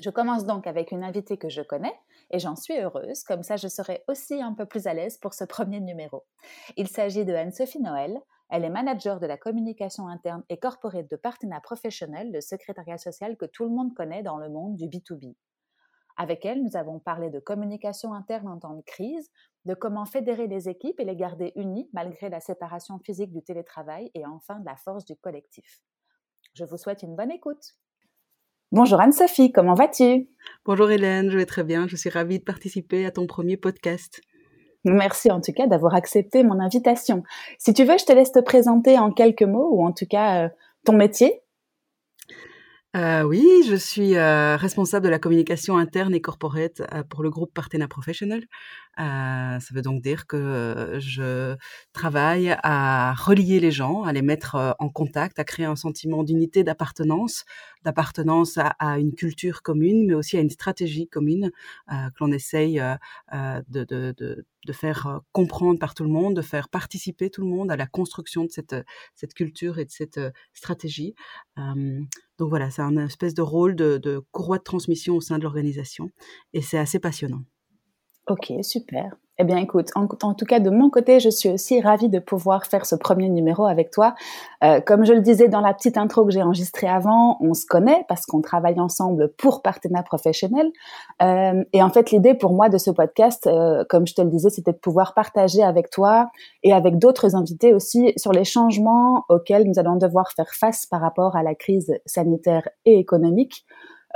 Je commence donc avec une invitée que je connais et j'en suis heureuse, comme ça je serai aussi un peu plus à l'aise pour ce premier numéro. Il s'agit de Anne-Sophie Noël. Elle est manager de la communication interne et corporate de Partena Professionnel, le secrétariat social que tout le monde connaît dans le monde du B2B. Avec elle, nous avons parlé de communication interne en temps de crise, de comment fédérer les équipes et les garder unies malgré la séparation physique du télétravail et enfin de la force du collectif. Je vous souhaite une bonne écoute. Bonjour Anne-Sophie, comment vas-tu? Bonjour Hélène, je vais très bien. Je suis ravie de participer à ton premier podcast. Merci en tout cas d'avoir accepté mon invitation. Si tu veux, je te laisse te présenter en quelques mots ou en tout cas euh, ton métier. Euh, oui, je suis euh, responsable de la communication interne et corporate pour le groupe Partena Professional. ça veut donc dire que je travaille à relier les gens, à les mettre en contact, à créer un sentiment d'unité, d'appartenance d'appartenance à, une culture commune, mais aussi à une stratégie commune euh, que l'on essaye euh, euh, de, de, de, faire comprendre par tout le monde, de faire participer tout le monde à la construction de cette, cette culture et de cette stratégie. donc voilà, c'est un espèce de rôle de, de courroie de transmission au sein de l'organisation et c'est assez passionnant. Ok, super. Eh bien, écoute, en, tout cas, de mon côté, je suis aussi ravie de pouvoir faire ce premier numéro avec toi. Euh, comme je le disais dans la petite intro que j'ai enregistrée avant, on se connaît parce qu'on travaille ensemble pour Partena Professionnel. Euh, et en fait, l'idée pour moi de ce podcast, euh, comme je te le disais, c'était de pouvoir partager avec toi et avec d'autres invités aussi sur les changements auxquels nous allons devoir faire face par rapport à la crise sanitaire et économique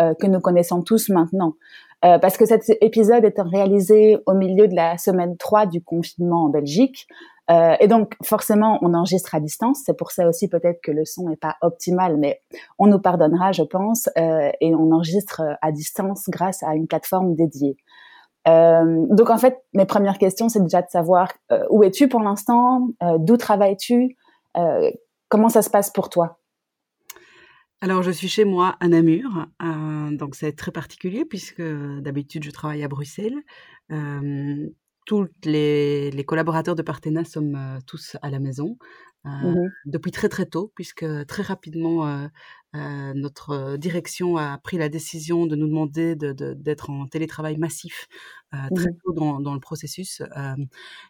euh, que nous connaissons tous maintenant. Euh, parce que cet épisode est réalisé au milieu de la semaine 3 du confinement en Belgique. Euh, et donc, forcément, on enregistre à distance. C'est pour ça aussi peut-être que le son n'est pas optimal, mais on nous pardonnera, je pense. Euh, et on enregistre à distance grâce à une plateforme dédiée. Euh, donc, en fait, mes premières questions, c'est déjà de savoir euh, où es-tu pour l'instant, d'où travailles-tu, comment ça se passe pour toi? Alors, je suis chez moi à Namur, euh, donc c'est très particulier puisque d'habitude je travaille à Bruxelles. Euh, tous les, collaborateurs de Partena sommes euh, tous à la maison mmh depuis très très tôt, puisque très rapidement notre direction a pris la décision de nous demander d'être en télétravail massif mmh très tôt dans, dans le processus.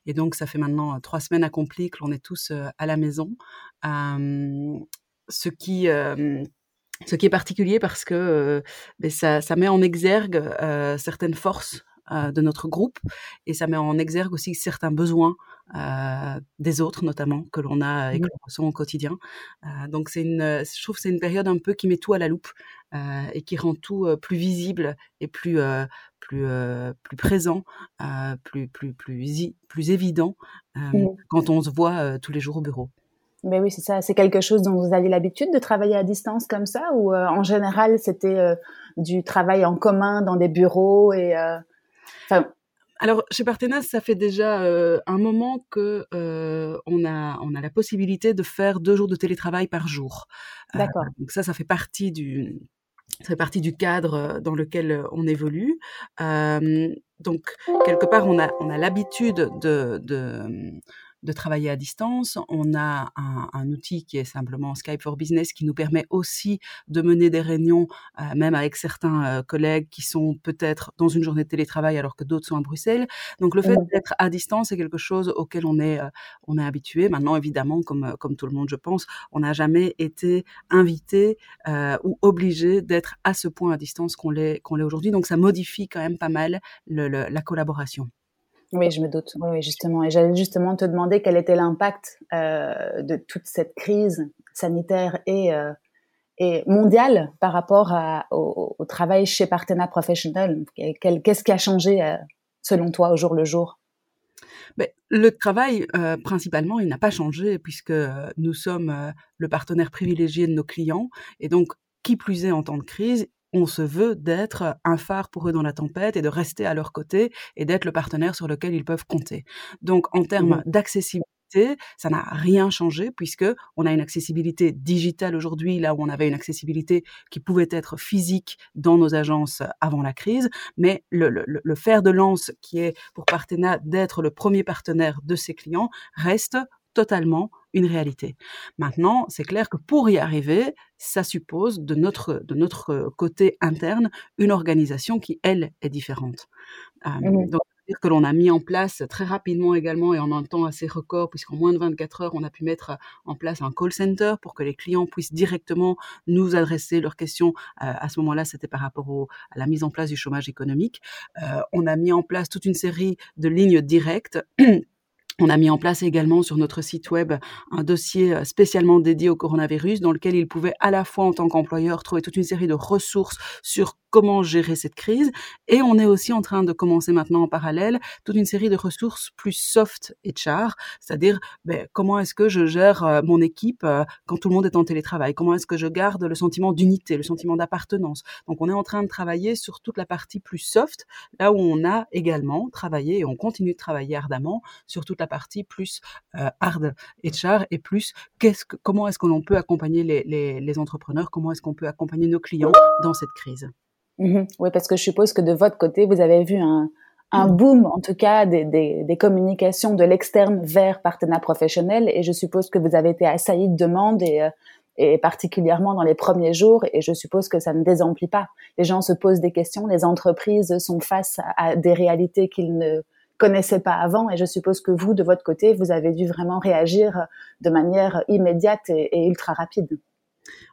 et donc ça fait maintenant trois semaines accomplies que l'on est tous à la maison. ce qui ce qui est particulier parce que ben ça, ça, met en exergue certaines forces de notre groupe et ça met en exergue aussi certains besoins euh, des autres notamment que l'on a et que mmh. l'on ressent au quotidien. Euh, donc c'est une, je trouve que c'est une période un peu qui met tout à la loupe et qui rend tout plus visible et plus plus plus présent, plus plus plus plus évident mmh. quand on se voit tous les jours au bureau. Mais oui, c'est ça. C'est quelque chose dont vous aviez l'habitude de travailler à distance comme ça, ou euh, en général c'était euh, du travail en commun dans des bureaux et. Euh, alors chez Partenas, ça fait déjà un moment que on a on a la possibilité de faire deux jours de télétravail par jour. D'accord. donc ça, ça fait partie du ça fait partie du cadre dans lequel on évolue. donc quelque part, on a on a l'habitude de, de de travailler à distance. On a un, outil qui est simplement Skype for Business qui nous permet aussi de mener des réunions, euh, même avec certains euh, collègues qui sont peut-être dans une journée de télétravail alors que d'autres sont à Bruxelles. Donc le fait d'être à distance est quelque chose auquel on est, euh, on est habitué. Maintenant, évidemment, comme, comme tout le monde, je pense, on n'a jamais été invité ou obligé d'être à ce point à distance qu'on l'est qu'on l'est aujourd'hui. Donc ça modifie quand même pas mal la collaboration. Oui, je me doute. Oui, justement. Et j'allais justement te demander quel était l'impact euh, de toute cette crise sanitaire et, euh, mondiale par rapport au, travail chez Partena Professionnel. Qu'est-ce qui a changé euh, selon toi au jour le jour? Mais le travail, principalement, il n'a pas changé puisque nous sommes le partenaire privilégié de nos clients et donc, qui plus est en temps de crise, on se veut d'être un phare pour eux dans la tempête et de rester à leur côté et d'être le partenaire sur lequel ils peuvent compter. Donc, en termes mmh d'accessibilité, ça n'a rien changé puisque on a une accessibilité digitale aujourd'hui là où on avait une accessibilité qui pouvait être physique dans nos agences avant la crise, mais le, le, fer de lance qui est pour Partena d'être le premier partenaire de ses clients reste totalement une réalité. Maintenant, c'est clair que pour y arriver, ça suppose de notre, de notre côté interne une organisation qui, elle, est différente. Euh, mmh donc, que l'on a mis en place très rapidement également et en un temps assez record, puisqu'en moins de 24 heures, on a pu mettre en place un call center pour que les clients puissent directement nous adresser leurs questions. Euh, à ce moment-là, c'était par rapport au, à la mise en place du chômage économique. Euh, on a mis en place toute une série de lignes directes On a mis en place également sur notre site web un dossier euh, spécialement dédié au coronavirus dans lequel il pouvait à la fois en tant qu'employeur trouver toute une série de ressources sur comment gérer cette crise. Et on est aussi en train de commencer maintenant en parallèle toute une série de ressources plus soft et char, c'est-à-dire ben, comment est-ce que je gère euh, mon équipe euh, quand tout le monde est en télétravail, comment est-ce que je garde le sentiment d'unité, le sentiment d'appartenance? Donc on est en train de travailler sur toute la partie plus soft, là où on a également travaillé et on continue de travailler ardemment sur toute la partie plus euh, hard HR et plus qu'est-ce que, comment est-ce que l'on peut accompagner les, les, les entrepreneurs, comment est-ce qu'on peut accompagner nos clients dans cette crise? Mmh oui, parce que je suppose que de votre côté, vous avez vu un, un mmh. boom, en tout cas, des, des, des communications de l'externe vers partenaires professionnels, et je suppose que vous avez été assailli de demandes et, euh, et particulièrement dans les premiers jours, et je suppose que ça ne désemplit pas. Les gens se posent des questions, les entreprises sont face à des réalités qu'ils ne connaissaient pas avant, et je suppose que vous, de votre côté, vous avez dû vraiment réagir de manière immédiate et ultra rapide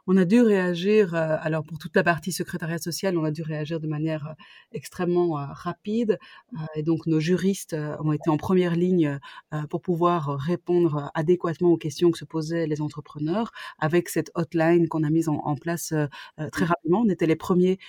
on a dû réagir, euh, alors pour toute la partie secrétariat social, on a dû réagir de manière euh, extrêmement euh, rapide. et donc nos juristes ont été en première ligne pour pouvoir répondre adéquatement aux questions que se posaient les entrepreneurs avec cette hotline qu'on a mise en, place très rapidement. On était les premiers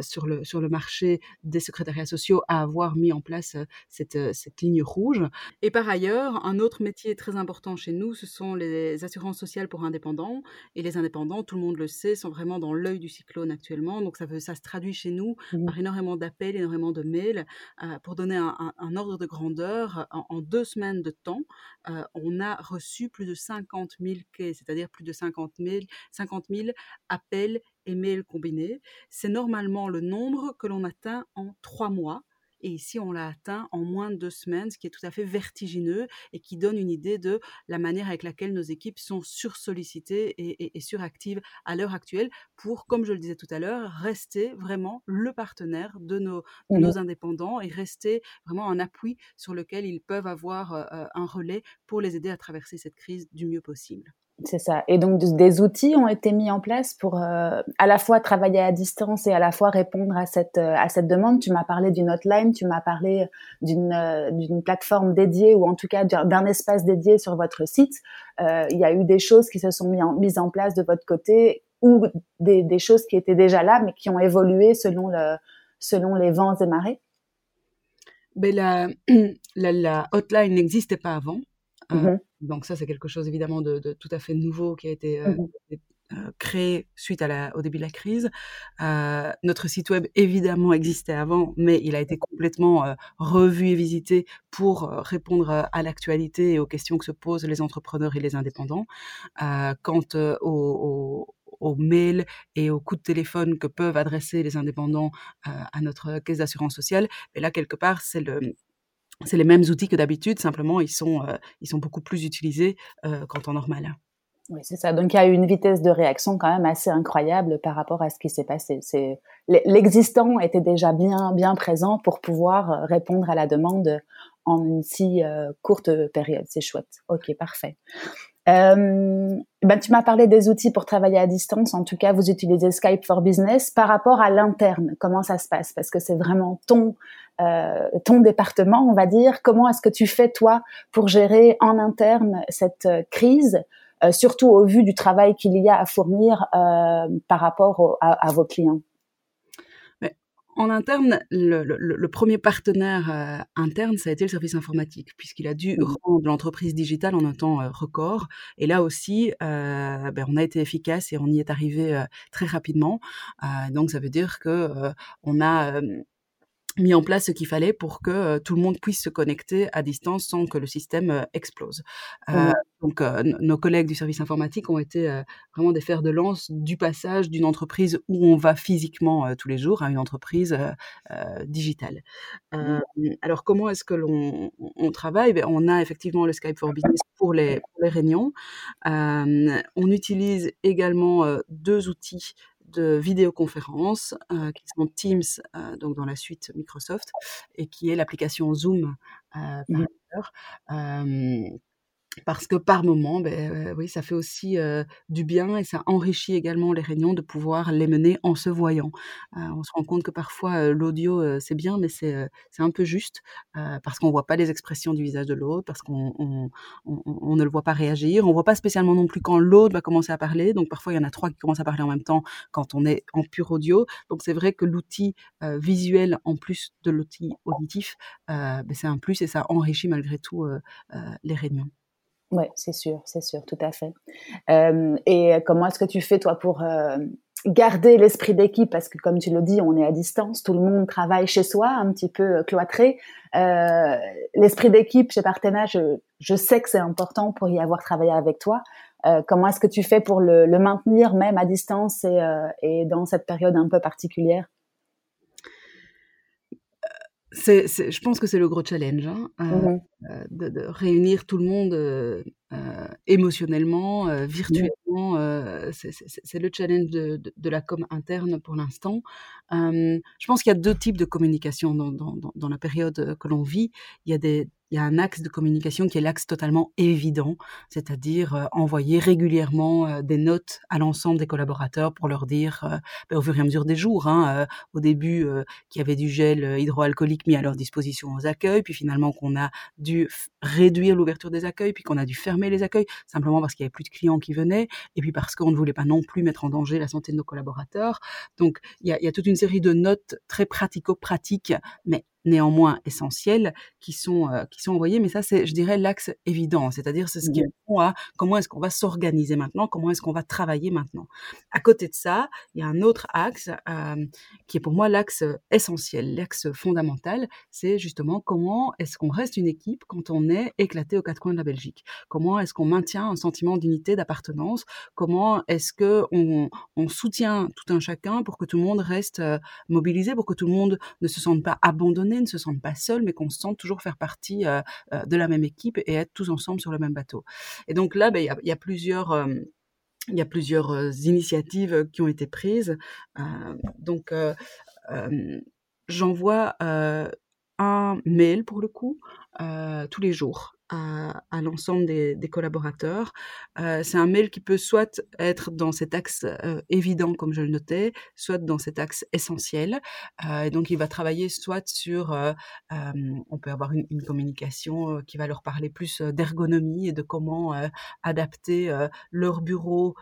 sur, le, sur le marché des secrétariats sociaux à avoir mis en place cette, cette ligne rouge. Et par ailleurs, un autre métier très important chez nous, ce sont les assurances sociales pour indépendants. Et les indépendants tout le monde le sait, sont vraiment dans l'œil du cyclone actuellement. Donc ça, ça se traduit chez nous mmh par énormément d'appels, énormément de mails. Euh, pour donner un, ordre de grandeur, en, deux semaines de temps, euh, on a reçu plus de 50 000 quais, c'est-à-dire plus de 50 000, 50 000 appels et mails combinés. C'est normalement le nombre que l'on atteint en trois mois et ici, on l'a atteint en moins de deux semaines, ce qui est tout à fait vertigineux et qui donne une idée de la manière avec laquelle nos équipes sont sursollicitées et, et, suractives à l'heure actuelle pour, comme je le disais tout à l'heure, rester vraiment le partenaire de nos, mmh nos indépendants et rester vraiment un appui sur lequel ils peuvent avoir euh, euh, un relais pour les aider à traverser cette crise du mieux possible. C'est ça. Et donc des outils ont été mis en place pour euh, à la fois travailler à distance et à la fois répondre à cette euh, à cette demande. Tu m'as parlé d'une hotline, tu m'as parlé d'une euh, d'une plateforme dédiée ou en tout cas d'un espace dédié sur votre site. il y a eu des choses qui se sont mises en place de votre côté ou des, des choses qui étaient déjà là mais qui ont évolué selon le selon les vents et marées. Mais la, la, la hotline n'existait pas avant. Mmh donc ça, c'est quelque chose évidemment de, tout à fait nouveau qui a été, euh, mmh euh, créé suite à la, au début de la crise. Euh, notre site web évidemment existait avant, mais il a été complètement revu et visité pour répondre à l'actualité et aux questions que se posent les entrepreneurs et les indépendants. quant aux, aux mails et aux coups de téléphone que peuvent adresser les indépendants à notre caisse d'assurance sociale. Et là, quelque part, c'est le, c'est les mêmes outils que d'habitude, simplement ils sont, euh, ils sont beaucoup plus utilisés euh, qu'en temps normal. Oui, c'est ça. Donc il y a eu une vitesse de réaction quand même assez incroyable par rapport à ce qui s'est passé. L'existant était déjà bien bien présent pour pouvoir euh, répondre à la demande en une si euh, courte période. C'est chouette. Ok, parfait. Euh, ben, tu m'as parlé des outils pour travailler à distance. En tout cas, vous utilisez Skype for Business. Par rapport à l'interne, comment ça se passe? Parce que c'est vraiment ton euh, ton département, on va dire. Comment est-ce que tu fais toi pour gérer en interne cette euh, crise, euh, surtout au vu du travail qu'il y a à fournir par rapport à, vos clients? En interne, le, premier partenaire euh, interne, ça a été le service informatique, puisqu'il a dû mmh. rendre l'entreprise digitale en un temps euh, record. Et là aussi, euh, ben, on a été efficace et on y est arrivé très rapidement. donc, ça veut dire que on a mis en place ce qu'il fallait pour que euh, tout le monde puisse se connecter à distance sans que le système euh, explose. Euh, donc, nos collègues du service informatique ont été vraiment des fers de lance du passage d'une entreprise où on va physiquement tous les jours à une entreprise digitale. alors, comment est-ce que l'on on travaille? Ben, On a effectivement le Skype for Business pour les, pour les réunions. on utilise également deux outils de vidéoconférence euh, qui sont Teams, euh, donc dans la suite Microsoft, et qui est l'application Zoom euh, par mmh ailleurs parce que par moment, ben, oui, ça fait aussi du bien et ça enrichit également les réunions de pouvoir les mener en se voyant. on se rend compte que parfois l'audio c'est bien, mais c'est un peu juste parce qu'on voit pas les expressions du visage de l'autre, parce qu'on on, ne le voit pas réagir, on voit pas spécialement non plus quand l'autre va commencer à parler. Donc parfois il y en a trois qui commencent à parler en même temps quand on est en pur audio. Donc c'est vrai que l'outil visuel en plus de l'outil auditif, ben, c'est un plus et ça enrichit malgré tout les réunions. Oui, c'est sûr, c'est sûr, tout à fait. Euh, et comment est-ce que tu fais, toi, pour euh, garder l'esprit d'équipe? Parce que, comme tu le dis, on est à distance, tout le monde travaille chez soi, un petit peu euh, cloîtré. l'esprit d'équipe chez Partena, je, je sais que c'est important pour y avoir travaillé avec toi. comment est-ce que tu fais pour le, le maintenir, même à distance et, et dans cette période un peu particulière? C'est, je pense que c'est le gros challenge, hein, euh, mmh euh, de, de, réunir tout le monde euh, émotionnellement, euh, virtuellement. Euh, c'est, le challenge de, de, de, la com interne pour l'instant. je pense qu'il y a deux types de communication dans, dans, dans la période que l'on vit. Il y a des, il y a un axe de communication qui est l'axe totalement évident, c'est-à-dire euh, envoyer régulièrement euh, des notes à l'ensemble des collaborateurs pour leur dire, euh, ben, au fur et à mesure des jours, hein, au début qu'il y avait du gel hydroalcoolique mis à leur disposition aux accueils, puis finalement qu'on a dû réduire l'ouverture des accueils, puis qu'on a dû fermer les accueils, simplement parce qu'il n'y avait plus de clients qui venaient, et puis parce qu'on ne voulait pas non plus mettre en danger la santé de nos collaborateurs. Donc il y y a toute une série de notes très pratico-pratiques, mais néanmoins essentiels qui sont euh, qui sont envoyés mais ça c'est je dirais l'axe évident. C'est-à-dire c'est ce qui répond à comment est-ce qu'on va s'organiser maintenant comment est-ce qu'on va travailler maintenant. À côté de ça il y a un autre axe euh, qui est pour moi l'axe essentiel l'axe fondamental. C'est justement comment est-ce qu'on reste une équipe quand on est éclaté aux quatre coins de la Belgique? Comment est-ce qu'on maintient un sentiment d'unité d'appartenance? Comment est-ce que on, on soutient tout un chacun pour que tout le monde reste mobilisé pour que tout le monde ne se sente pas abandonné? Ne se sentent pas seuls, mais qu'on se sente toujours faire partie euh, euh, de la même équipe et être tous ensemble sur le même bateau. Et donc là, ben, il y, a, plusieurs il y a plusieurs euh, initiatives qui ont été prises. donc, j'envoie un mail pour le coup tous les jours à, l'ensemble des, collaborateurs. Euh, c'est un mail qui peut soit être dans cet axe euh, évident, comme je le notais, soit dans cet axe essentiel. Euh, donc, il va travailler soit sur, on peut avoir une communication qui va leur parler plus d'ergonomie et de comment adapter leur bureau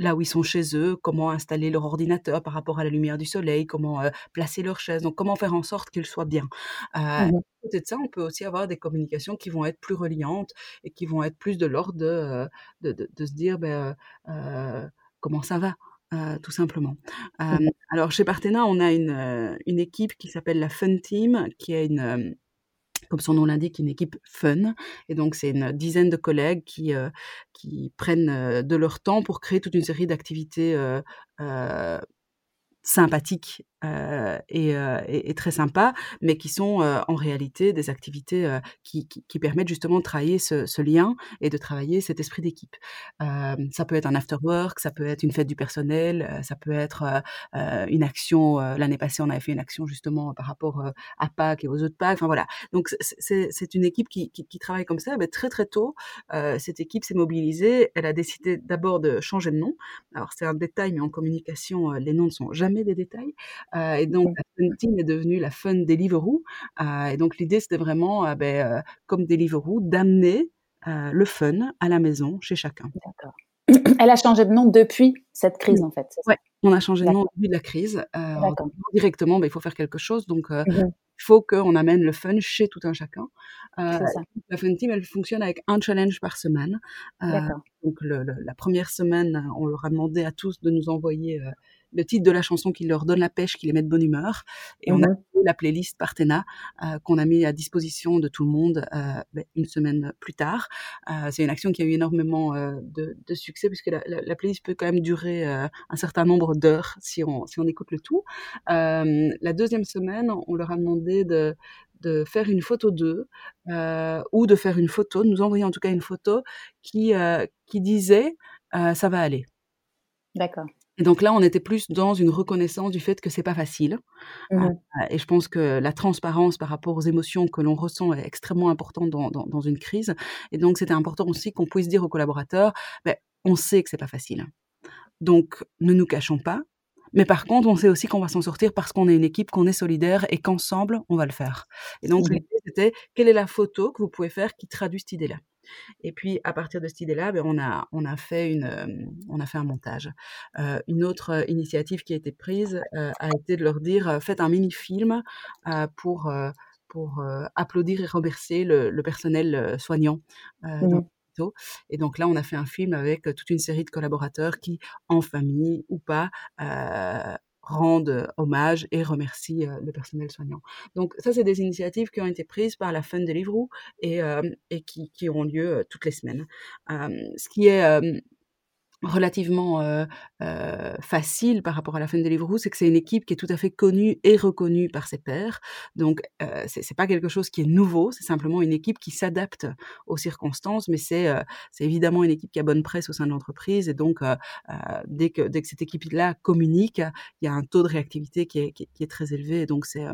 là où ils sont chez eux, comment installer leur ordinateur par rapport à la lumière du soleil, comment euh, placer leur chaise, donc comment faire en sorte qu'ils soient bien. Euh, mmh côté de ça, on peut aussi avoir des communications qui vont être plus reliantes et qui vont être plus de l'ordre de, euh, de, de, se dire ben, euh, comment ça va. Euh, tout simplement. Mmh alors chez Partena, on a une, une équipe qui s'appelle la Fun Team, qui est une, comme son nom l'indique, une équipe fun. Et donc, c'est une dizaine de collègues qui, euh, qui prennent euh, de leur temps pour créer toute une série d'activités euh, sympathiques euh, et, euh, et, très sympas, mais qui sont euh, en réalité des activités euh, qui, qui, qui, permettent justement de travailler ce, ce, lien et de travailler cet esprit d'équipe. Euh, ça peut être un after work, ça peut être une fête du personnel, ça peut être une action. L'année passée, on avait fait une action justement par rapport à Pâques et aux autres Pâques. Enfin voilà. Donc c'est une équipe qui, qui, qui, travaille comme ça. Mais très très tôt, cette équipe s'est mobilisée. Elle a décidé d'abord de changer de nom. Alors c'est un détail, mais en communication, les noms ne sont jamais des détails. Euh, et donc, la Fun Team est devenue la Fun Deliveroo. Euh, et donc, l'idée, c'était vraiment, euh, ben, comme Deliveroo, d'amener le fun à la maison chez chacun. D'accord. Elle a changé de nom depuis cette crise, en fait. Oui, on a changé de nom depuis la crise. Euh, directement, bah, il faut faire quelque chose. Donc, euh, mmh il faut qu'on amène le fun chez tout un chacun. Euh, la Fun Team, elle fonctionne avec un challenge par semaine. donc, la première semaine, on leur a demandé à tous de nous envoyer le titre de la chanson qui leur donne la pêche, qui les met de bonne humeur. Et on a fait la playlist Partena euh, qu'on a mis à disposition de tout le monde euh, ben, une semaine plus tard. Euh, c'est une action qui a eu énormément de, de, succès puisque la, la, playlist peut quand même durer un certain nombre d'heures si on, si on écoute le tout. la deuxième semaine, on leur a demandé de, de faire une photo d'eux ou de faire une photo, de nous envoyer en tout cas une photo qui, qui disait ça va aller. D'accord. Et donc là, on était plus dans une reconnaissance du fait que c'est pas facile. Mmh euh, et je pense que la transparence par rapport aux émotions que l'on ressent est extrêmement importante dans, dans, une crise. Et donc, c'était important aussi qu'on puisse dire aux collaborateurs, ben, on sait que c'est pas facile. Donc, ne nous cachons pas. Mais par contre, on sait aussi qu'on va s'en sortir parce qu'on est une équipe, qu'on est solidaire et qu'ensemble, on va le faire. Et donc, mmh l'idée, c'était quelle est la photo que vous pouvez faire qui traduit cette idée-là? Et puis, à partir de cette idée-là, ben, on, a, on, a fait une, on a fait un montage. une autre initiative qui a été prise a été de leur dire faites un mini-film pour, pour applaudir et remercier le, personnel soignant. Mmh et donc là, on a fait un film avec toute une série de collaborateurs qui, en famille ou pas, rendent hommage et remercient le personnel soignant. Donc ça, c'est des initiatives qui ont été prises par la Fun Deliveroo et, et qui, qui, ont lieu toutes les semaines. ce qui est relativement euh, euh, facile par rapport à la fin de Deliveroo, c'est que c'est une équipe qui est tout à fait connue et reconnue par ses pairs. Donc, euh, c'est pas quelque chose qui est nouveau, c'est simplement une équipe qui s'adapte aux circonstances, mais c'est évidemment une équipe qui a bonne presse au sein de l'entreprise. Et donc, dès, que, dès que cette équipe-là communique, il y a un taux de réactivité qui est, qui, qui est très élevé. Et donc, c'est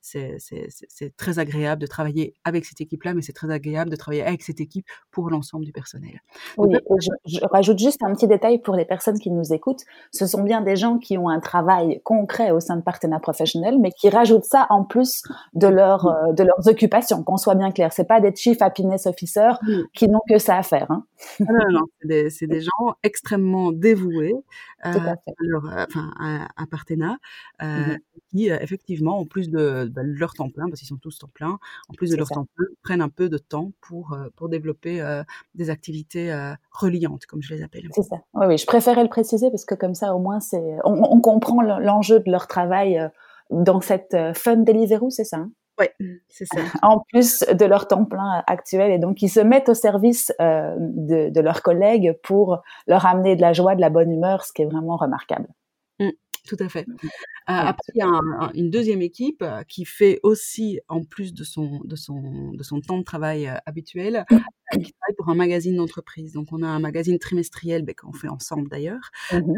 c'est très agréable de travailler avec cette équipe-là, mais c'est très agréable de travailler avec cette équipe pour l'ensemble du personnel. Oui, je, je rajoute juste un petit détail pour les personnes qui nous écoutent. Ce sont bien des gens qui ont un travail concret au sein de Partena Professionnel, mais qui rajoutent ça en plus de, leur, euh, de leurs occupations, qu'on soit bien clair. C'est pas des chief happiness officers qui n'ont que ça à faire. Hein. Ah non, non, c'est des, des, gens extrêmement dévoués euh, à, enfin, à, Partena, euh, mmh qui effectivement, en plus de, bah, leur temps plein, parce qu'ils sont tous temps plein, en plus de leur temps plein, prennent un peu de temps pour, pour développer des activités reliantes, comme je les appelle. C'est ça. Oui, oui, je préférais le préciser parce que comme ça, au moins, c'est, on, comprend l'enjeu de leur travail euh, dans cette euh, fun Deliveroo, c'est ça hein? Oui, c'est ça. En plus de leur temps plein actuel, et donc ils se mettent au service euh, de, de, leurs collègues pour leur amener de la joie, de la bonne humeur, ce qui est vraiment remarquable. Mmh, tout à fait. après, il y a une deuxième équipe qui fait aussi, en plus de son, de son, de son temps de travail habituel, mmh qui travaille pour un magazine d'entreprise. Donc, on a un magazine trimestriel ben, qu'on fait ensemble d'ailleurs. Mmh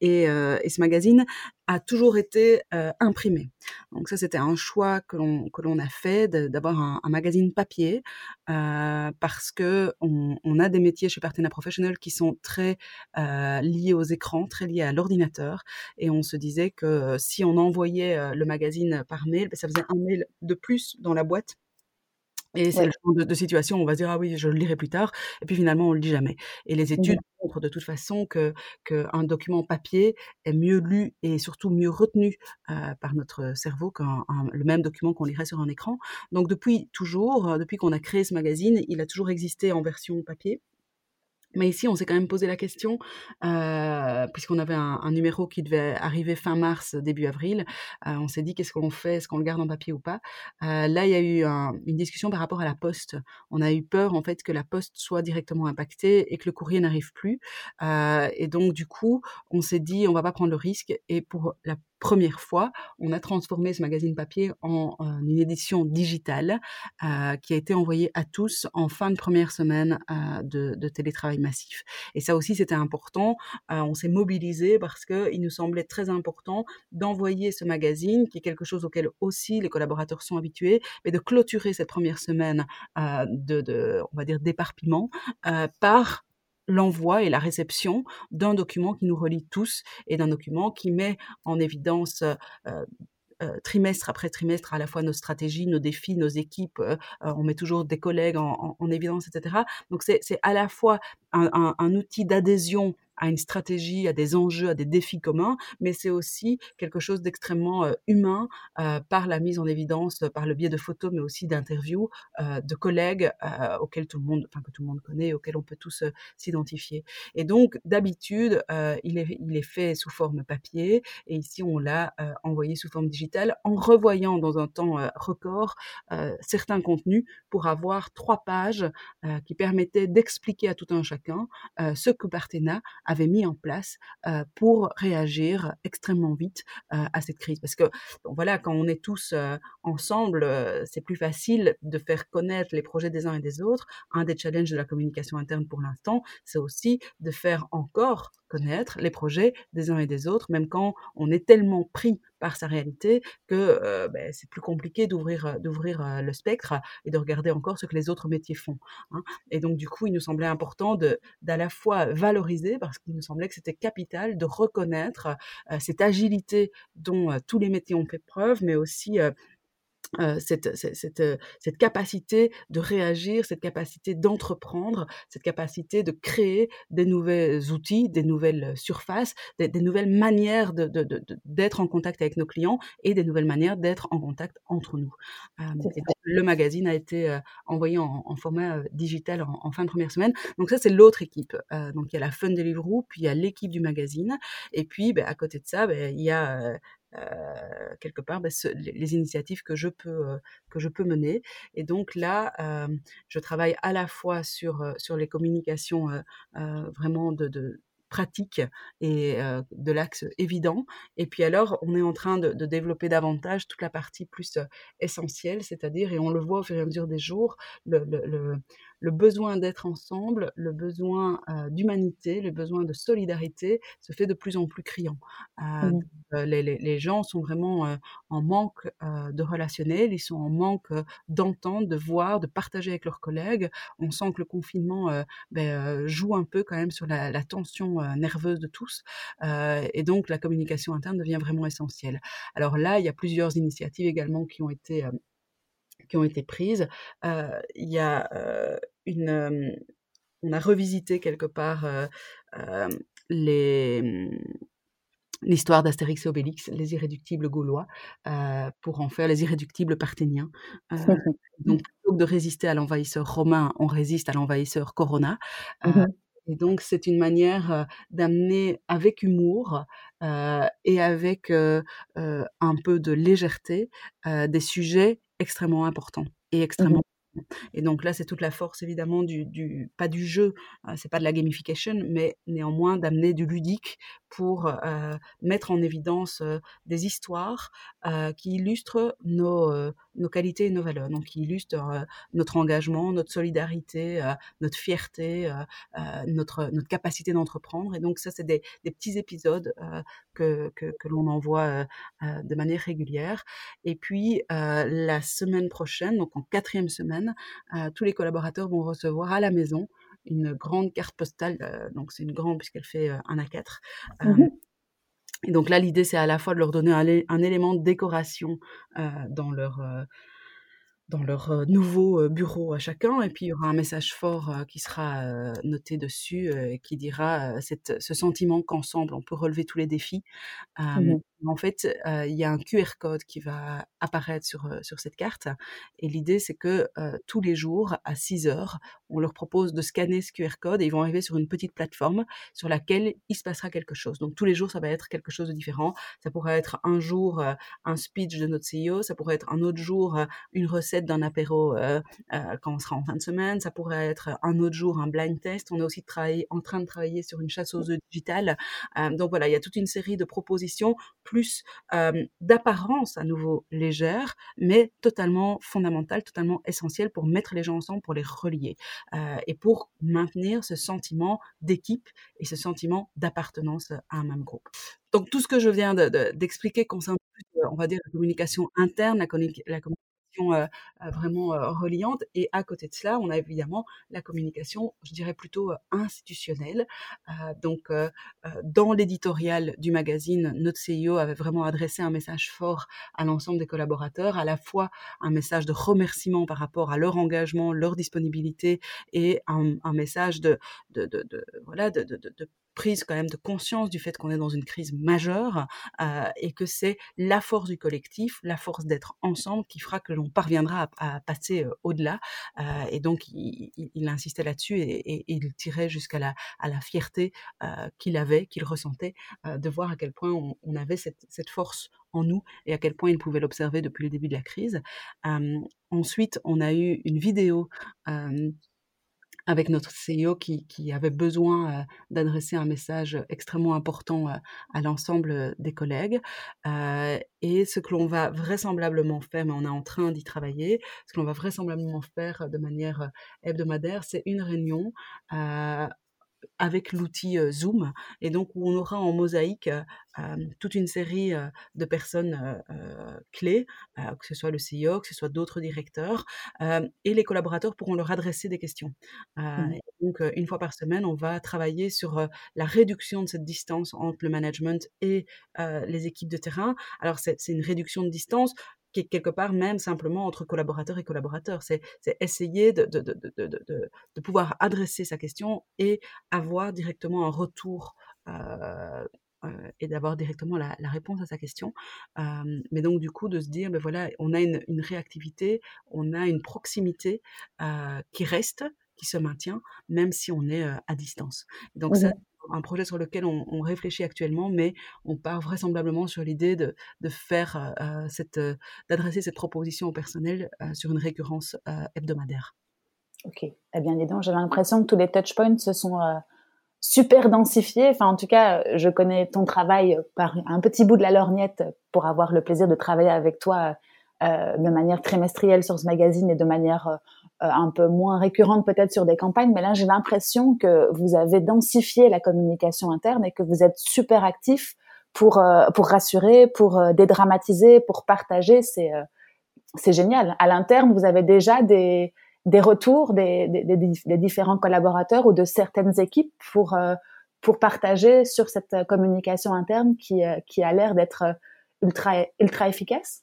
et, et, ce magazine a toujours été imprimé. Donc ça, c'était un choix que l'on que l'on a fait d'avoir un, un, magazine papier parce que on, on, a des métiers chez Partena Professionnel qui sont très liés aux écrans, très liés à l'ordinateur, et on se disait que si on envoyait le magazine par mail, ben, ça faisait un mail de plus dans la boîte et c'est le genre de, situation où on va se dire ah oui je le lirai plus tard et puis finalement on le lit jamais. Et les études montrent de toute façon que qu'un document papier est mieux lu et surtout mieux retenu euh, par notre cerveau qu'un le même document qu'on lirait sur un écran. Donc depuis toujours, depuis qu'on a créé ce magazine, il a toujours existé en version papier. Mais ici, on s'est quand même posé la question, euh, puisqu'on avait un, numéro qui devait arriver fin mars, début avril. Euh, on s'est dit qu'est-ce qu'on fait, est-ce qu'on le garde en papier ou pas. Euh, là, il y a eu un, une discussion par rapport à la poste. On a eu peur en fait que la poste soit directement impactée et que le courrier n'arrive plus. Et donc du coup, on s'est dit on va pas prendre le risque. Et pour la première fois, on a transformé ce magazine papier en, une édition digitale euh, qui a été envoyée à tous en fin de première semaine euh, de, télétravail massif. Et ça aussi, c'était important. Euh, on s'est mobilisé parce qu'il nous semblait très important d'envoyer ce magazine, qui est quelque chose auquel aussi les collaborateurs sont habitués, mais de clôturer cette première semaine de, on va dire, d'éparpillement par l'envoi et la réception d'un document qui nous relie tous et d'un document qui met en évidence euh, trimestre après trimestre à la fois nos stratégies, nos défis, nos équipes. on met toujours des collègues en, en évidence, etc. Donc c'est à la fois un, un, un outil d'adhésion à une stratégie, à des enjeux, à des défis communs, mais c'est aussi quelque chose d'extrêmement euh, humain euh, par la mise en évidence, par le biais de photos, mais aussi d'interviews euh, de collègues auxquels tout le monde, enfin que tout le monde connaît, auxquels on peut tous s'identifier. Et donc d'habitude, il est, fait sous forme papier, et ici on l'a envoyé sous forme digitale en revoyant dans un temps record certains contenus pour avoir trois pages qui permettaient d'expliquer à tout un chacun ce que Partena avait mis en place pour réagir extrêmement vite à cette crise. Parce que voilà, quand on est tous ensemble, c'est plus facile de faire connaître les projets des uns et des autres. Un des challenges de la communication interne pour l'instant, c'est aussi de faire encore connaître les projets des uns et des autres, même quand on est tellement pris par sa réalité que ben, c'est plus compliqué d'ouvrir d'ouvrir le spectre et de regarder encore ce que les autres métiers font. Hein. Et donc du coup, il nous semblait important d'à la fois valoriser parce qu'il nous semblait que c'était capital de reconnaître cette agilité dont tous les métiers ont fait preuve, mais aussi euh, cette, cette, euh, cette, capacité de réagir, cette capacité d'entreprendre, cette capacité de créer des nouveaux outils, des nouvelles surfaces, des, nouvelles manières d'être de, de, en contact avec nos clients et des nouvelles manières d'être en contact entre nous. Euh, le magazine a été envoyé en, en format digital en, fin de première semaine. Donc ça, c'est l'autre équipe. donc il y a la Fun Deliveroo, puis il y a l'équipe du magazine, et puis ben, à côté de ça, ben, il y a euh, quelque part bah, les, initiatives que je peux euh, que je peux mener. Et donc là euh, je travaille à la fois sur sur les communications vraiment de, de pratique et de l'axe évident. Et puis alors, on est en train de, développer davantage toute la partie plus essentielle, c'est-à-dire, et on le voit au fur et à mesure des jours, le, le, le besoin d'être ensemble, le besoin d'humanité, le besoin de solidarité se fait de plus en plus criant. Mmh. les, les, les, gens sont vraiment en manque de relationnel, ils sont en manque d'entendre, de voir, de partager avec leurs collègues. On sent que le confinement ben, joue un peu quand même sur la, la tension nerveuse de tous, et donc la communication interne devient vraiment essentielle. Alors là, il y a plusieurs initiatives également qui ont été qui ont été prises. il y a une, on a revisité quelque part les mmh, l'histoire d'Astérix et Obélix, les irréductibles gaulois, pour en faire les irréductibles parthéniens. donc, plutôt que de résister à l'envahisseur romain, on résiste à l'envahisseur Corona. Mmh et donc, c'est une manière d'amener avec humour et avec un peu de légèreté des sujets extrêmement importants et mmh extrêmement et donc là, c'est toute la force évidemment du, du pas du jeu, euh, c'est pas de la gamification, mais néanmoins d'amener du ludique pour euh, mettre en évidence euh, des histoires qui illustrent nos, nos qualités et nos valeurs, donc qui illustrent notre engagement, notre solidarité, notre fierté, notre notre capacité d'entreprendre. Et donc ça, c'est des, des petits épisodes que, que, que l'on envoie de manière régulière. Et puis la semaine prochaine, donc en quatrième semaine, tous les collaborateurs vont recevoir à la maison une grande carte postale. donc c'est une grande puisqu'elle fait un à 4. Mmh et donc là, l'idée, c'est à la fois de leur donner un, élément de décoration dans leur dans leur nouveau bureau à chacun. Et puis, il y aura un message fort qui sera noté dessus et qui dira ce sentiment qu'ensemble, on peut relever tous les défis. En fait, il y a un QR code qui va apparaître sur, sur cette carte. Et l'idée, c'est que tous les jours, à 6 heures, on leur propose de scanner ce QR code et ils vont arriver sur une petite plateforme sur laquelle il se passera quelque chose. Donc, tous les jours, ça va être quelque chose de différent. Ça pourrait être un jour un speech de notre CEO, ça pourrait être un autre jour une recette d'un apéro quand on sera en fin de semaine, ça pourrait être un autre jour un blind test. On est aussi en train de travailler sur une chasse aux œufs digitale. donc voilà, il y a toute une série de propositions d'apparence à nouveau légère, mais totalement fondamentale, totalement essentielle pour mettre les gens ensemble, pour les relier et pour maintenir ce sentiment d'équipe et ce sentiment d'appartenance à un même groupe. Donc tout ce que je viens d'expliquer de, concerne on va dire la communication interne, la, communication euh, euh, vraiment euh, reliante. Et à côté de cela, on a évidemment la communication, je dirais plutôt institutionnelle. donc, dans l'éditorial du magazine, notre CEO avait vraiment adressé un message fort à l'ensemble des collaborateurs, à la fois un message de remerciement par rapport à leur engagement, leur disponibilité et un, message de, de, voilà de prise quand même de conscience du fait qu'on est dans une crise majeure euh, et que c'est la force du collectif, la force d'être ensemble qui fera que l'on parviendra à, passer euh, au-delà. Euh, et donc, il, insistait là-dessus et, il tirait jusqu'à la, fierté qu'il avait, qu'il ressentait, de voir à quel point on, avait cette, force en nous et à quel point il pouvait l'observer depuis le début de la crise. ensuite, on a eu une vidéo avec notre CEO qui, avait besoin euh, d'adresser un message extrêmement important euh, à l'ensemble des collègues. Euh, et ce que l'on va vraisemblablement faire, mais on est en train d'y travailler, ce que l'on va vraisemblablement faire de manière hebdomadaire, c'est une réunion avec l'outil Zoom et donc où on aura en mosaïque toute une série de personnes clés, que ce soit le CEO, que ce soit d'autres directeurs, et les collaborateurs pourront leur adresser des questions. Mmh. Donc une fois par semaine, on va travailler sur la réduction de cette distance entre le management et les équipes de terrain. Alors c'est une réduction de distance quelque part même simplement entre collaborateurs et collaborateurs. C'est essayer de, de, de, de, pouvoir adresser sa question et avoir directement un retour euh, euh, et d'avoir directement la, réponse à sa question. Euh, mais donc du coup de se dire, ben voilà, on a une, une réactivité, on a une proximité qui reste, qui se maintient, même si on est à distance. Donc ça, un projet sur lequel on, réfléchit actuellement, mais on part vraisemblablement sur l'idée de, de, faire euh, cette, euh, d'adresser cette proposition au personnel euh, sur une récurrence hebdomadaire. Ok. Eh bien, dis donc, j'ai l'impression que tous les touchpoints se sont super densifiés. Enfin, en tout cas, je connais ton travail par un petit bout de la lorgnette pour avoir le plaisir de travailler avec toi de manière trimestrielle sur ce magazine et de manière euh, un peu moins récurrente peut-être sur des campagnes, mais là j'ai l'impression que vous avez densifié la communication interne et que vous êtes super actif pour euh, pour rassurer, pour euh, dédramatiser, pour partager. C'est c'est génial. À l'interne, vous avez déjà des des retours des, des, des, différents collaborateurs ou de certaines équipes pour pour partager sur cette communication interne qui qui a l'air d'être ultra ultra efficace?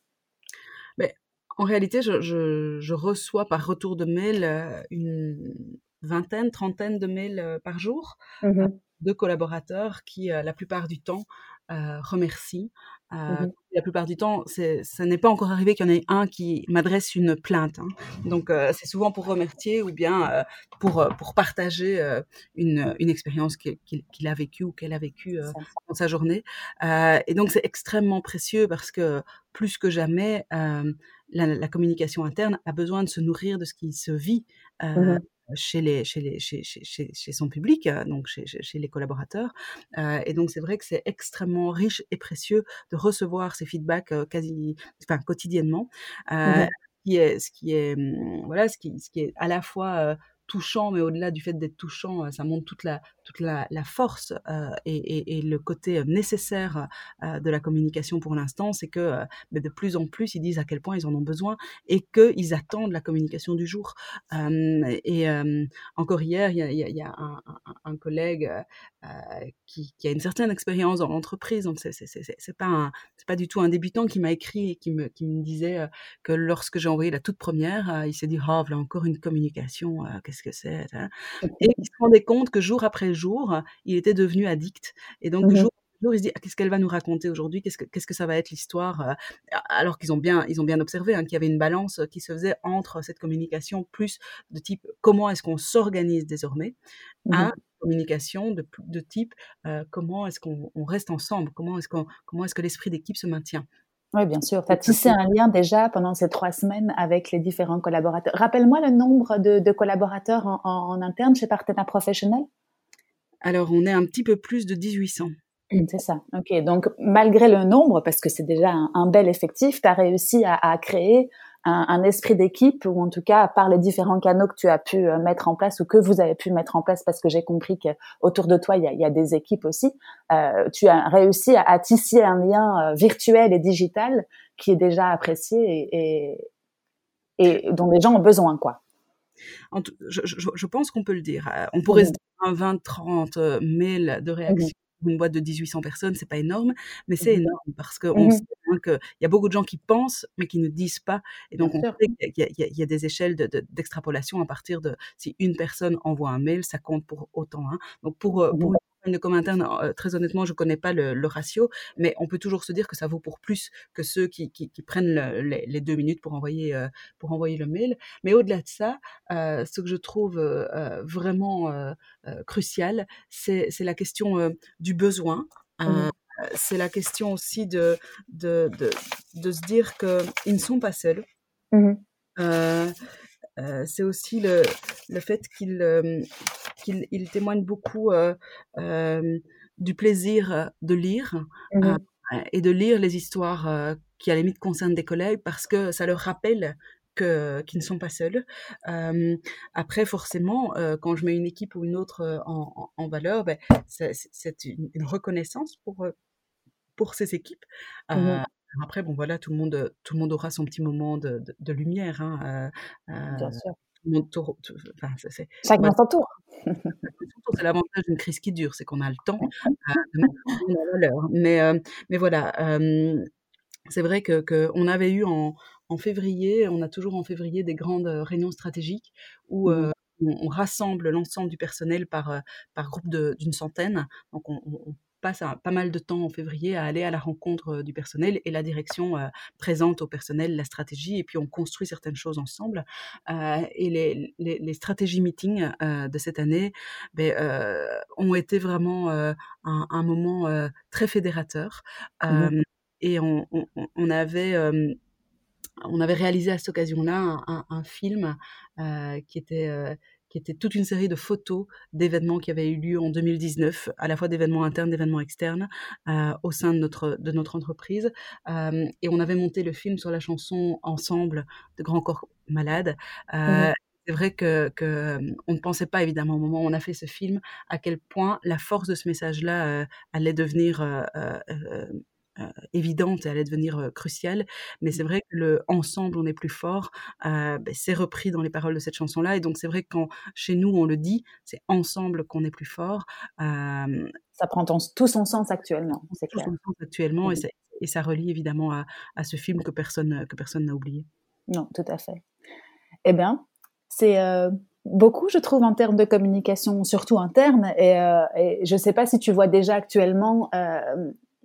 En réalité, je, je, je, reçois par retour de mail euh, une vingtaine, trentaine de mails euh, par jour mmh de collaborateurs qui, la plupart du temps, euh, remercient. Euh, mmh La plupart du temps, ça n'est pas encore arrivé qu'il y en ait un qui m'adresse une plainte. Hein. Donc, euh, c'est souvent pour remercier ou bien euh, pour, pour partager une, une expérience qu'il a vécue ou qu'elle a vécue dans sa journée. et donc, c'est extrêmement précieux parce que plus que jamais, la, la, communication interne a besoin de se nourrir de ce qui se vit mmh chez, les, chez, les, chez, chez, chez son public, donc chez, chez les collaborateurs. et donc, c'est vrai que c'est extrêmement riche et précieux de recevoir ces feedbacks quasi, enfin, quotidiennement. Euh, mmh qui est, ce qui est, mmh, voilà, ce qui, ce qui est à la fois touchant, mais au-delà du fait d'être touchant, ça montre toute la, toute la, la force euh, et, et, et, le côté nécessaire euh, de la communication pour l'instant, c'est que euh, de plus en plus, ils disent à quel point ils en ont besoin et qu'ils attendent la communication du jour. et encore hier, il y a, y a, y a un, un, un, collègue qui, qui, a une certaine expérience dans l'entreprise, donc c'est pas pas du tout un débutant qui m'a écrit et qui me, qui me disait que lorsque j'ai envoyé la toute première, il s'est dit oh voilà encore une communication, qu'est-ce que c'est hein? Et il se rendait compte que jour après jour, il était devenu addict. Et donc, mmh jour jour, il se dit ah, qu'est-ce qu'elle va nous raconter aujourd'hui? Qu'est-ce que qu'est-ce que ça va être l'histoire Alors qu'ils ont bien ils ont bien observé hein, qu'il y avait une balance qui se faisait entre cette communication plus de type comment est-ce qu'on s'organise désormais mmh à communication de, de type euh, comment est-ce qu'on reste ensemble? Comment est-ce qu'on comment est-ce que l'esprit d'équipe se maintient? Oui, bien sûr. Tu as tissé un lien déjà pendant ces trois semaines avec les différents collaborateurs. Rappelle-moi le nombre de, de collaborateurs en, en, en, interne chez Partenaire Professionnel? Alors, on est un petit peu plus de 1800. Mmh, c'est ça. Ok. Donc, malgré le nombre, parce que c'est déjà un, bel effectif, tu as réussi à, créer un, esprit d'équipe, ou en tout cas par les différents canaux que tu as pu euh, mettre en place ou que vous avez pu mettre en place, parce que j'ai compris qu'autour de toi, il y a, des équipes aussi. Euh, tu as réussi à, à, tisser un lien euh, virtuel et digital qui est déjà apprécié et, et et dont les gens ont besoin, quoi. Je, je, pense qu'on peut le dire. On pourrait se dire un 20-30 mails de réaction une boîte de 1800 personnes, c'est pas énorme, mais c'est mmh énorme parce qu'on mmh sait qu'il y a beaucoup de gens qui pensent, mais qui ne disent pas. Et donc, on sait qu'il y, a des échelles d'extrapolation à partir de si une personne envoie un mail, ça compte pour autant. Hein. Donc, pour, euh, pour de com interne, euh, très honnêtement, je connais pas le, ratio, mais on peut toujours se dire que ça vaut pour plus que ceux qui, qui, prennent les, deux minutes pour envoyer, euh, pour envoyer le mail. Mais au-delà de ça, ce que je trouve vraiment crucial, c'est la question du besoin. Mmh c'est la question aussi de, de, de, de se dire qu'ils ne sont pas seuls. Mmh c'est aussi le, le fait qu'il témoignent beaucoup du plaisir de lire mmh et de lire les histoires qui à la limite concernent des collègues parce que ça leur rappelle qu'ils ne sont pas seuls. après, forcément, quand je mets une équipe ou une autre en, valeur, ben, c'est une, reconnaissance pour, pour ces équipes. Mmh après, bon voilà, tout le monde, tout le monde aura son petit moment de, de, lumière. Hein, Bien sûr. Chacun son tour. C'est l'avantage d'une crise qui dure, c'est qu'on a le temps de mettre valeur. Mais, mais voilà, c'est vrai que qu'on avait eu en, en février, on a toujours en février des grandes réunions stratégiques où mmh on, rassemble l'ensemble du personnel par, par groupe d'une centaine. Donc on, on, passe pas mal de temps en février à aller à la rencontre du personnel et la direction présente au personnel la stratégie et puis on construit certaines choses ensemble. et les, les, stratégies meetings de cette année ben, ont été vraiment un, un, moment très fédérateur. Mmh et on, on, on avait on avait réalisé à cette occasion-là un, un, film euh, qui était euh, qui était toute une série de photos d'événements qui avaient eu lieu en 2019, à la fois d'événements internes, d'événements externes, euh, au sein de notre, de notre entreprise. Euh, et on avait monté le film sur la chanson Ensemble de Grand Corps Malade. Euh, C'est vrai que, que, on ne pensait pas évidemment au moment où on a fait ce film à quel point la force de ce message-là euh, allait devenir euh, euh, évidente et allait devenir cruciale. Mais c'est mmh. vrai que le ensemble on est plus fort, ben, c'est repris dans les paroles de cette chanson-là. Et donc c'est vrai que quand chez nous on le dit, c'est ensemble qu'on est plus fort. ça prend tout son sens actuellement, c'est clair. Tout son sens actuellement et, mmh. et, ça relie évidemment à, à, ce film que personne que personne n'a oublié. Non, tout à fait. Eh bien, c'est beaucoup, je trouve, en termes de communication, surtout interne. Et, et je ne sais pas si tu vois déjà actuellement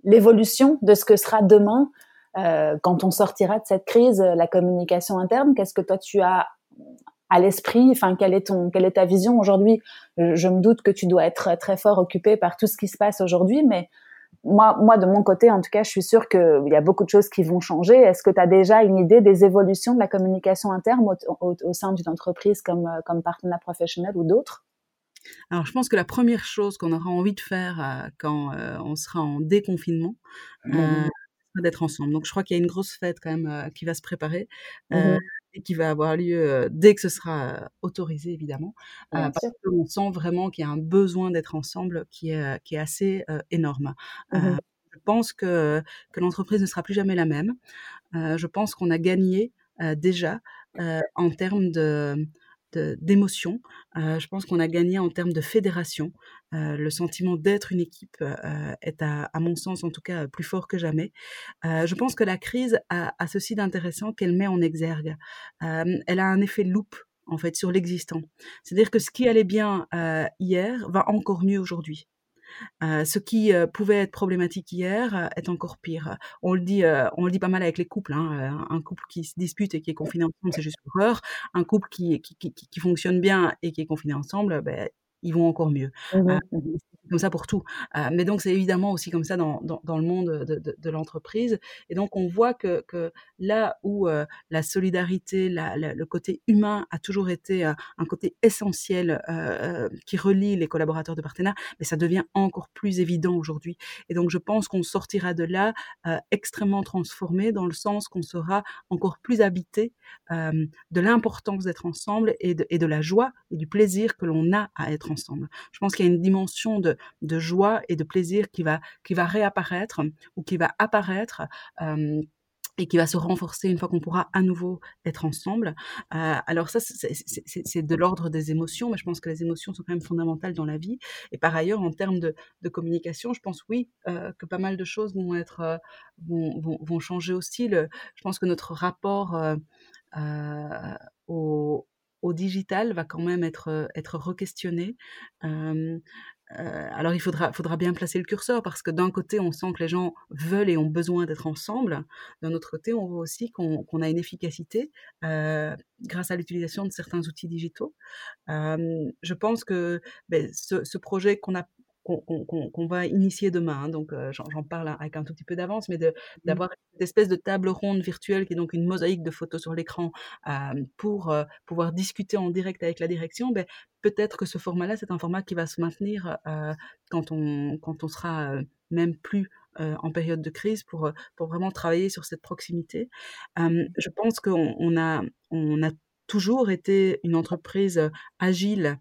l'évolution de ce que sera demain euh, quand on sortira de cette crise, la communication interne? Qu'est-ce que toi tu as à l'esprit? Enfin, quelle est ton, quelle est ta vision? Aujourd'hui je, me doute que tu dois être très fort occupé par tout ce qui se passe aujourd'hui, mais moi, moi, de mon côté, en tout cas, je suis sûre qu'il y a beaucoup de choses qui vont changer. Est-ce que tu as déjà une idée des évolutions de la communication interne au, au sein d'une entreprise comme, comme partenaire professionnel ou d'autres? Alors, je pense que la première chose qu'on aura envie de faire euh, quand euh, on sera en déconfinement, mmh euh, c'est d'être ensemble. Donc, je crois qu'il y a une grosse fête quand même qui va se préparer mmh et qui va avoir lieu dès que ce sera autorisé, évidemment, parce qu'on sent vraiment qu'il y a un besoin d'être ensemble qui est, qui est assez énorme. Mmh je pense que, que l'entreprise ne sera plus jamais la même. je pense qu'on a gagné déjà en termes de d'émotion. Euh, je pense qu'on a gagné en termes de fédération. Euh, le sentiment d'être une équipe euh, est, à, mon sens, en tout cas, plus fort que jamais. je pense que la crise a, ceci d'intéressant qu'elle met en exergue. elle a un effet loupe en fait sur l'existant. C'est-à-dire que ce qui allait bien hier va encore mieux aujourd'hui. Euh, ce qui euh, pouvait être problématique hier euh, est encore pire. On le dit, on le dit pas mal avec les couples. Hein, un couple qui se dispute et qui est confiné ensemble, c'est juste horreur. Un couple qui, qui, qui, qui, fonctionne bien et qui est confiné ensemble, ben, ils vont encore mieux. Mmh comme ça pour tout. Euh, mais donc c'est évidemment aussi comme ça dans, dans, le monde de, de, l'entreprise. Et donc on voit que, que là où euh, la solidarité, le côté humain a toujours été euh, un côté essentiel qui relie les collaborateurs de partenaires, mais ça devient encore plus évident aujourd'hui. Et donc je pense qu'on sortira de là extrêmement transformé dans le sens qu'on sera encore plus habité de l'importance d'être ensemble et de, et de la joie et du plaisir que l'on a à être ensemble. Je pense qu'il y a une dimension de de, joie et de plaisir qui va, qui va réapparaître ou qui va apparaître et qui va se renforcer une fois qu'on pourra à nouveau être ensemble. Euh, alors ça, c'est de l'ordre des émotions, mais je pense que les émotions sont quand même fondamentales dans la vie. Et par ailleurs, en termes de, communication, je pense oui euh, que pas mal de choses vont être euh, vont, vont, changer aussi. Je pense que notre rapport euh, euh, au, au digital va quand même être, être re-questionné. Euh, euh, alors il faudra, bien placer le curseur parce que d'un côté on sent que les gens veulent et ont besoin d'être ensemble, d'un autre côté on voit aussi qu'on qu a une efficacité euh, grâce à l'utilisation de certains outils digitaux. Euh, je pense que ben, ce, projet qu'on a qu'on va initier demain. Hein, donc, euh, j'en parle avec un tout petit peu d'avance, mais mmh. d'avoir une espèce de table ronde virtuelle qui est donc une mosaïque de photos sur l'écran euh, pour euh, pouvoir discuter en direct avec la direction. Ben, Peut-être que ce format-là, c'est un format qui va se maintenir quand, on, quand on sera même plus euh, en période de crise pour, pour vraiment travailler sur cette proximité. je pense qu'on on a, on a toujours été une entreprise agile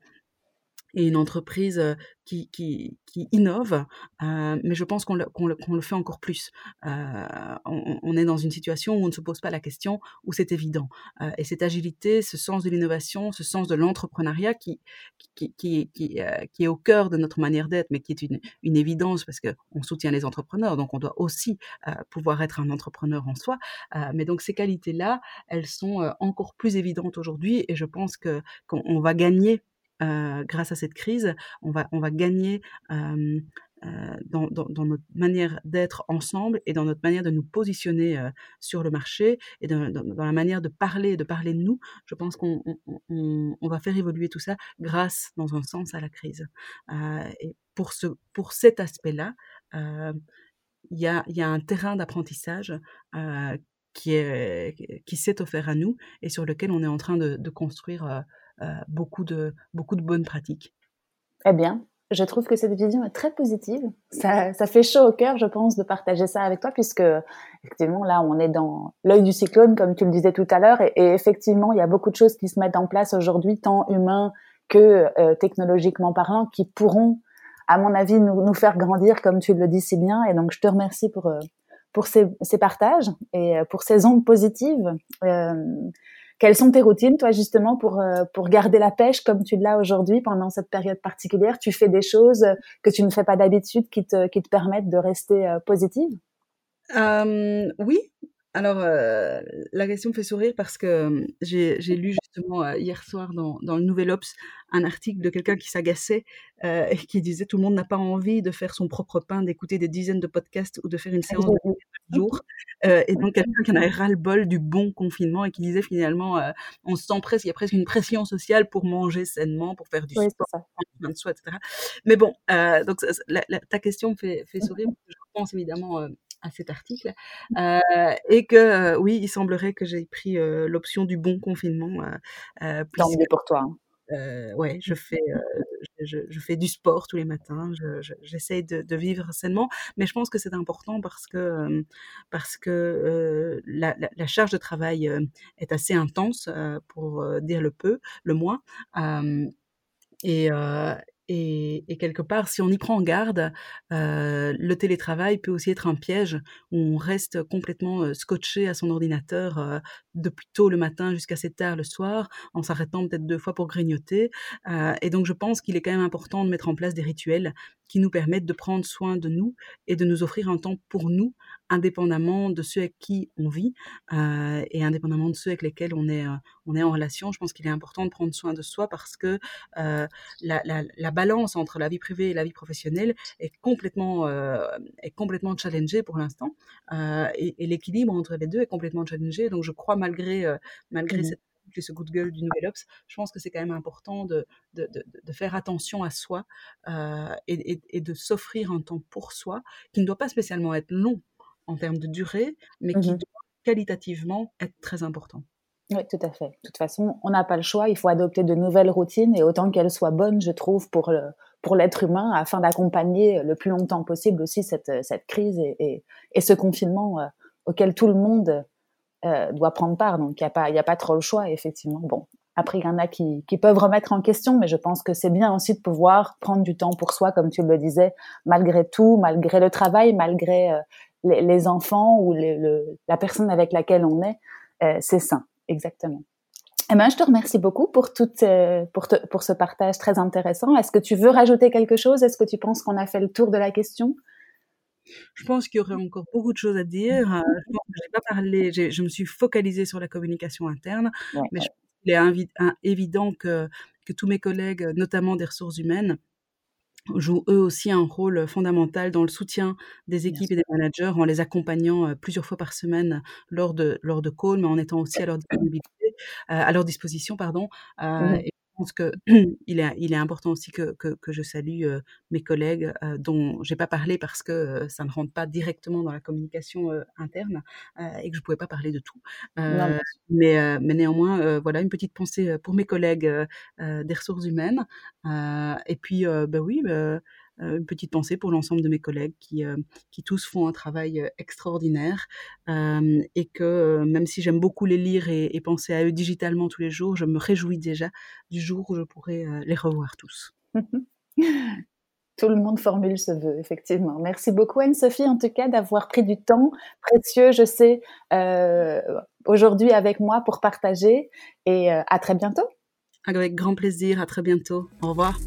et une entreprise qui, qui, qui innove, euh, mais je pense qu'on le, qu le, qu le, fait encore plus. Euh, on, est dans une situation où on ne se pose pas la question, où c'est évident. Euh, et cette agilité, ce sens de l'innovation, ce sens de l'entrepreneuriat qui, qui, qui, qui, qui, est au cœur de notre manière d'être, mais qui est une, une évidence parce qu'on soutient les entrepreneurs, donc on doit aussi pouvoir être un entrepreneur en soi. mais donc ces qualités-là, elles sont encore plus évidentes aujourd'hui et je pense qu'on va gagner euh, grâce à cette crise, on va, on va gagner euh, euh, dans, notre manière d'être ensemble et dans notre manière de nous positionner euh, sur le marché et dans, la manière de parler, de parler de nous. Je pense qu'on on, on, va faire évoluer tout ça grâce, dans un sens, à la crise. Euh, et pour, ce, pour cet aspect-là, il y, a, y a un terrain d'apprentissage qui qui s'est offert à nous et sur lequel on est en train de, construire euh, beaucoup, de, beaucoup de bonnes pratiques. Eh bien, je trouve que cette vision est très positive. Ça, ça, fait chaud au cœur, je pense, de partager ça avec toi, puisque effectivement, là, on est dans l'œil du cyclone, comme tu le disais tout à l'heure, et, effectivement, il y a beaucoup de choses qui se mettent en place aujourd'hui, tant humains que euh, technologiquement parlant, qui pourront, à mon avis, nous, nous, faire grandir, comme tu le dis si bien. Et donc, je te remercie pour euh, pour ces, ces, partages et euh, pour ces ondes positives. Euh, quelles sont tes routines, toi, justement, pour, euh, pour garder la pêche comme tu l'as aujourd'hui pendant cette période particulière? Tu fais des choses que tu ne fais pas d'habitude qui te, qui te permettent de rester euh, positive? Euh, Oui. Alors, euh, la question me fait sourire parce que j'ai lu justement hier soir dans, dans, le Nouvel Ops un article de quelqu'un qui s'agaçait et qui disait tout le monde n'a pas envie de faire son propre pain, d'écouter des dizaines de podcasts ou de faire une séance de jour. Euh, et donc quelqu'un qui en avait ras-le-bol du bon confinement et qui disait finalement euh, on se sent presque, il y a presque une pression sociale pour manger sainement, pour faire du oui, sport, soin de soi, etc. Mais bon, euh, donc la, la, ta question me fait, fait sourire parce que je pense évidemment à cet article euh, et que euh, oui, il semblerait que j'ai pris euh, l'option du bon confinement. Euh, Tant mieux pour toi. Hein. Ouais, je fais, euh, je, fais du sport tous les matins. J'essaie je, de, vivre sainement, mais je pense que c'est important parce que parce que euh, la, charge de travail est assez intense pour dire le peu, le moins. et, et, quelque part, si on y prend garde, euh, le télétravail peut aussi être un piège où on reste complètement euh, scotché à son ordinateur euh, depuis tôt le matin jusqu'à assez tard le soir, en s'arrêtant peut-être deux fois pour grignoter. Et donc, je pense qu'il est quand même important de mettre en place des rituels qui nous permettent de prendre soin de nous et de nous offrir un temps pour nous, indépendamment de ceux avec qui on vit euh, et indépendamment de ceux avec lesquels on est, euh, on est en relation. Je pense qu'il est important de prendre soin de soi parce que euh, la, la, la, balance entre la vie privée et la vie professionnelle est complètement, est complètement challengée pour l'instant et, et l'équilibre entre les deux est complètement challengé. Donc je crois malgré, malgré mmh. cette ce coup de gueule du Nouvel Ops, je pense que c'est quand même important de, de, de, de, faire attention à soi euh, et, et, et, de s'offrir un temps pour soi qui ne doit pas spécialement être long en termes de durée, mais qui mmh. doit qualitativement être très important. Oui, tout à fait. De toute façon, on n'a pas le choix. Il faut adopter de nouvelles routines et autant qu'elles soient bonnes, je trouve, pour le, pour l'être humain, afin d'accompagner le plus longtemps possible aussi cette, cette crise et, et, et ce confinement euh, auquel tout le monde euh, doit prendre part. Donc, il n'y a, pas, a trop le choix, effectivement. Bon, après, il y en a qui, peuvent remettre en question, mais je pense que c'est bien aussi de pouvoir prendre du temps pour soi, comme tu le disais, malgré tout, malgré le travail, malgré euh, les, enfants ou la personne avec laquelle on est, c'est sain, exactement. Eh ben, je te remercie beaucoup pour, pour, ce partage très intéressant. Est-ce que tu veux rajouter quelque chose? Est-ce que tu penses qu'on a fait le tour de la question? Je pense qu'il y aurait encore beaucoup de choses à dire. Euh, je j'ai pas parlé, je me suis focalisée sur la communication interne, mais je pense qu'il est évident que, que tous mes collègues, notamment des ressources humaines, jouent eux aussi un rôle fondamental dans le soutien des équipes et des managers en les accompagnant euh, plusieurs fois par semaine lors de lors de calls, mais en étant aussi à leur disponibilité, euh, à leur disposition, pardon. Mmh je pense que il est, il est important aussi que, que, que je salue euh, mes collègues euh, dont j'ai pas parlé parce que euh, ça ne rentre pas directement dans la communication interne et que je pouvais pas parler de tout. mais, mais néanmoins, voilà une petite pensée pour mes collègues des ressources humaines. et puis, ben oui. Bah, une petite pensée pour l'ensemble de mes collègues qui, euh, qui tous font un travail euh, extraordinaire et que même si j'aime beaucoup les lire et, penser à eux digitalement tous les jours, je me réjouis déjà du jour où je pourrai les revoir tous. Tout le monde formule ce vœu, effectivement. Merci beaucoup, Anne-Sophie, en tout cas, d'avoir pris du temps précieux, je sais, aujourd'hui avec moi pour partager. Et à très bientôt. Avec grand plaisir. À très bientôt. Au revoir.